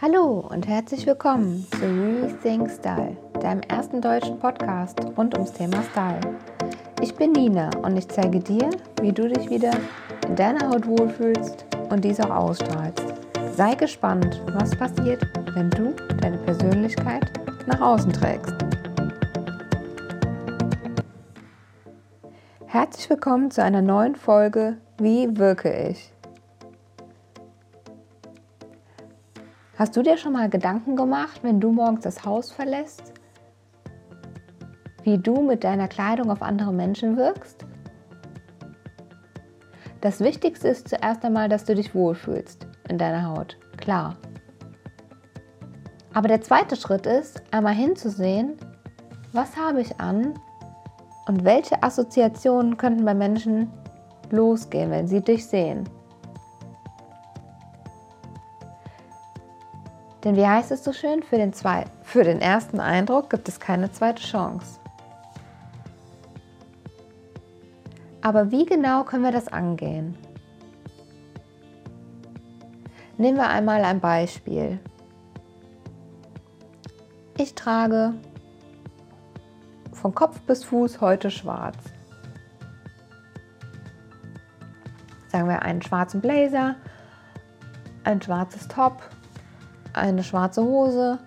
Hallo und herzlich willkommen zu Rethink Style, deinem ersten deutschen Podcast rund ums Thema Style. Ich bin Nina und ich zeige dir, wie du dich wieder in deiner Haut wohlfühlst und dies auch ausstrahlst. Sei gespannt, was passiert, wenn du deine Persönlichkeit nach außen trägst. Herzlich willkommen zu einer neuen Folge Wie wirke ich? Hast du dir schon mal Gedanken gemacht, wenn du morgens das Haus verlässt, wie du mit deiner Kleidung auf andere Menschen wirkst? Das Wichtigste ist zuerst einmal, dass du dich wohlfühlst in deiner Haut. Klar. Aber der zweite Schritt ist, einmal hinzusehen, was habe ich an und welche Assoziationen könnten bei Menschen losgehen, wenn sie dich sehen. Denn wie heißt es so schön, für den, zwei, für den ersten Eindruck gibt es keine zweite Chance. Aber wie genau können wir das angehen? Nehmen wir einmal ein Beispiel. Ich trage von Kopf bis Fuß heute schwarz. Sagen wir einen schwarzen Blazer, ein schwarzes Top, eine schwarze Hose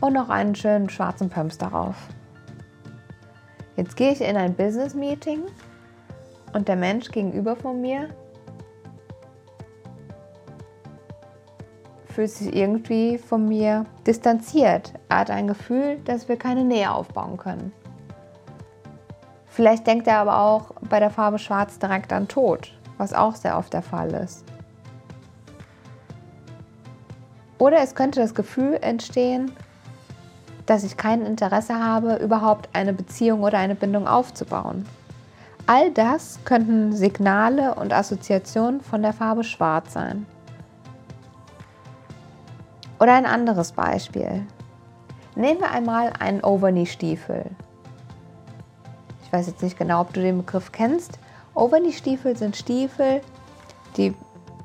und noch einen schönen schwarzen Pumps darauf. Jetzt gehe ich in ein Business Meeting und der Mensch gegenüber von mir fühlt sich irgendwie von mir distanziert. Er hat ein Gefühl, dass wir keine Nähe aufbauen können. Vielleicht denkt er aber auch bei der Farbe Schwarz direkt an Tod, was auch sehr oft der Fall ist. Oder es könnte das Gefühl entstehen, dass ich kein Interesse habe, überhaupt eine Beziehung oder eine Bindung aufzubauen. All das könnten Signale und Assoziationen von der Farbe Schwarz sein. Oder ein anderes Beispiel. Nehmen wir einmal einen Overknee-Stiefel. Ich weiß jetzt nicht genau, ob du den Begriff kennst. Overknee-Stiefel sind Stiefel, die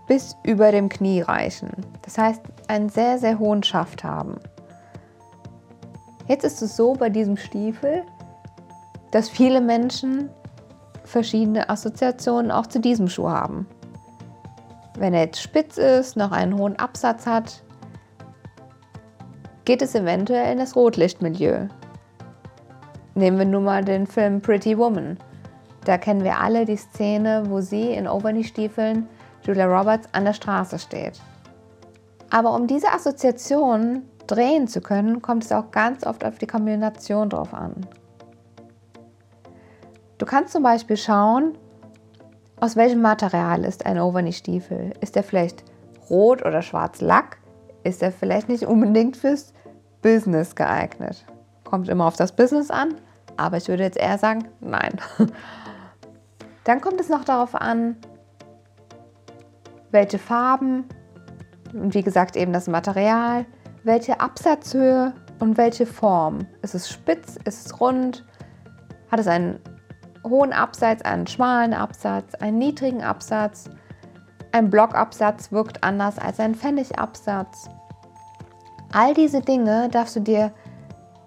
bis über dem Knie reichen. Das heißt, einen sehr, sehr hohen Schaft haben. Jetzt ist es so bei diesem Stiefel, dass viele Menschen verschiedene Assoziationen auch zu diesem Schuh haben. Wenn er jetzt spitz ist, noch einen hohen Absatz hat, geht es eventuell in das Rotlichtmilieu. Nehmen wir nun mal den Film Pretty Woman. Da kennen wir alle die Szene, wo sie in Overknee-Stiefeln Julia Roberts an der Straße steht. Aber um diese Assoziation drehen zu können, kommt es auch ganz oft auf die Kombination drauf an. Du kannst zum Beispiel schauen, aus welchem Material ist ein Overknee-Stiefel? Ist er vielleicht rot oder schwarz Lack? Ist er vielleicht nicht unbedingt fürs Business geeignet? Kommt immer auf das Business an, aber ich würde jetzt eher sagen, nein. Dann kommt es noch darauf an, welche Farben und wie gesagt eben das Material, welche Absatzhöhe und welche Form. Ist es spitz, ist es rund, hat es einen hohen Absatz, einen schmalen Absatz, einen niedrigen Absatz. Ein Blockabsatz wirkt anders als ein Pfennigabsatz. All diese Dinge darfst du dir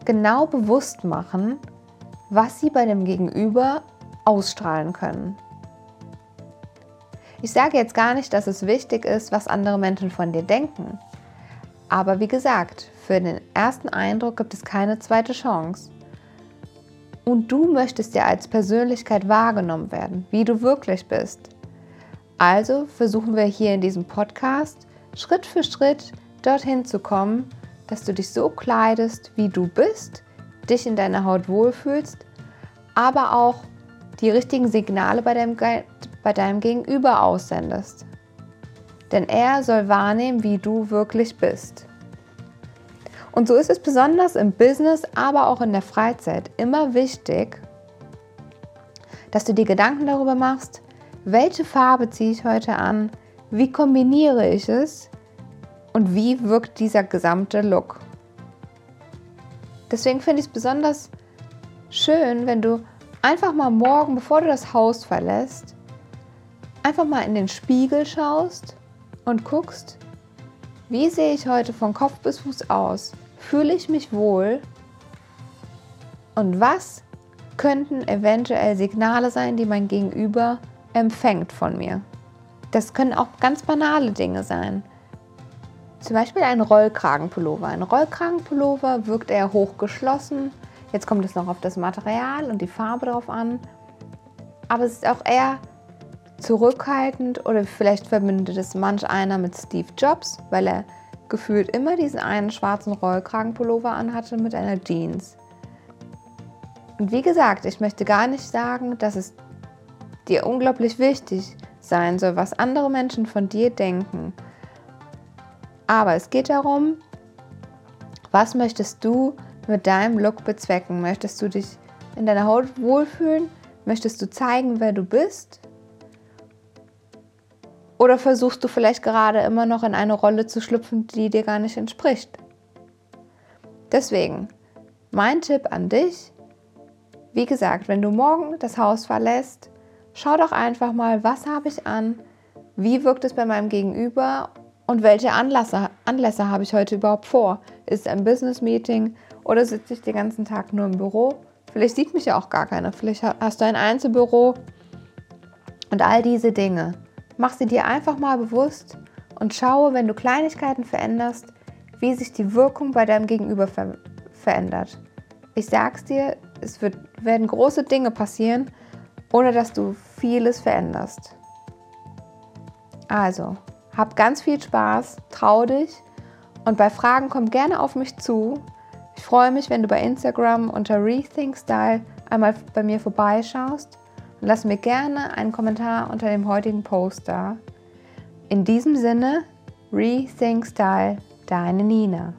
genau bewusst machen, was sie bei dem Gegenüber ausstrahlen können. Ich sage jetzt gar nicht, dass es wichtig ist, was andere Menschen von dir denken. Aber wie gesagt, für den ersten Eindruck gibt es keine zweite Chance. Und du möchtest ja als Persönlichkeit wahrgenommen werden, wie du wirklich bist. Also versuchen wir hier in diesem Podcast Schritt für Schritt dorthin zu kommen, dass du dich so kleidest, wie du bist, dich in deiner Haut wohlfühlst, aber auch die richtigen Signale bei deinem bei deinem Gegenüber aussendest. Denn er soll wahrnehmen, wie du wirklich bist. Und so ist es besonders im Business, aber auch in der Freizeit immer wichtig, dass du dir Gedanken darüber machst, welche Farbe ziehe ich heute an, wie kombiniere ich es und wie wirkt dieser gesamte Look. Deswegen finde ich es besonders schön, wenn du einfach mal morgen, bevor du das Haus verlässt, einfach mal in den Spiegel schaust und guckst, Wie sehe ich heute von Kopf bis Fuß aus? Fühle ich mich wohl? Und was könnten eventuell Signale sein, die mein Gegenüber empfängt von mir? Das können auch ganz banale Dinge sein. Zum Beispiel ein Rollkragenpullover. Ein Rollkragenpullover wirkt eher hochgeschlossen. Jetzt kommt es noch auf das Material und die Farbe drauf an. Aber es ist auch eher zurückhaltend oder vielleicht verbindet es manch einer mit Steve Jobs, weil er gefühlt immer diesen einen schwarzen Rollkragenpullover anhatte mit einer Jeans. Und wie gesagt, ich möchte gar nicht sagen, dass es dir unglaublich wichtig sein soll, was andere Menschen von dir denken. Aber es geht darum, was möchtest du mit deinem Look bezwecken? Möchtest du dich in deiner Haut wohlfühlen? Möchtest du zeigen, wer du bist? Oder versuchst du vielleicht gerade immer noch in eine Rolle zu schlüpfen, die dir gar nicht entspricht? Deswegen, mein Tipp an dich, wie gesagt, wenn du morgen das Haus verlässt, schau doch einfach mal, was habe ich an, wie wirkt es bei meinem Gegenüber und welche Anlässe, Anlässe habe ich heute überhaupt vor? Ist es ein Business-Meeting oder sitze ich den ganzen Tag nur im Büro? Vielleicht sieht mich ja auch gar keiner, vielleicht hast du ein Einzelbüro und all diese Dinge. Mach sie dir einfach mal bewusst und schaue, wenn du Kleinigkeiten veränderst, wie sich die Wirkung bei deinem Gegenüber ver verändert. Ich sag's dir, es wird, werden große Dinge passieren, ohne dass du vieles veränderst. Also, hab ganz viel Spaß, trau dich und bei Fragen komm gerne auf mich zu. Ich freue mich, wenn du bei Instagram unter Rethink Style einmal bei mir vorbeischaust lass mir gerne einen Kommentar unter dem heutigen Post da. In diesem Sinne, Rethink Style, deine Nina.